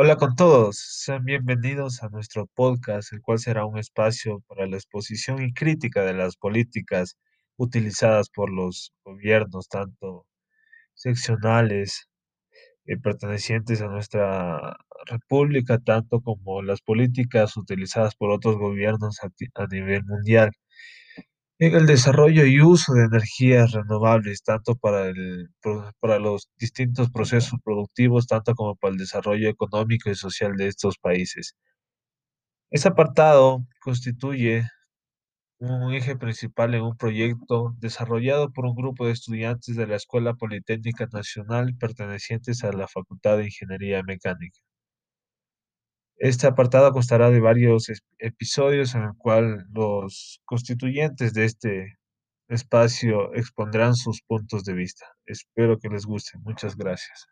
Hola con todos, sean bienvenidos a nuestro podcast, el cual será un espacio para la exposición y crítica de las políticas utilizadas por los gobiernos, tanto seccionales, eh, pertenecientes a nuestra república, tanto como las políticas utilizadas por otros gobiernos a nivel mundial. En el desarrollo y uso de energías renovables, tanto para el, para los distintos procesos productivos, tanto como para el desarrollo económico y social de estos países. Este apartado constituye un eje principal en un proyecto desarrollado por un grupo de estudiantes de la Escuela Politécnica Nacional pertenecientes a la Facultad de Ingeniería Mecánica. Este apartado constará de varios episodios en el cual los constituyentes de este espacio expondrán sus puntos de vista. Espero que les guste. Muchas gracias.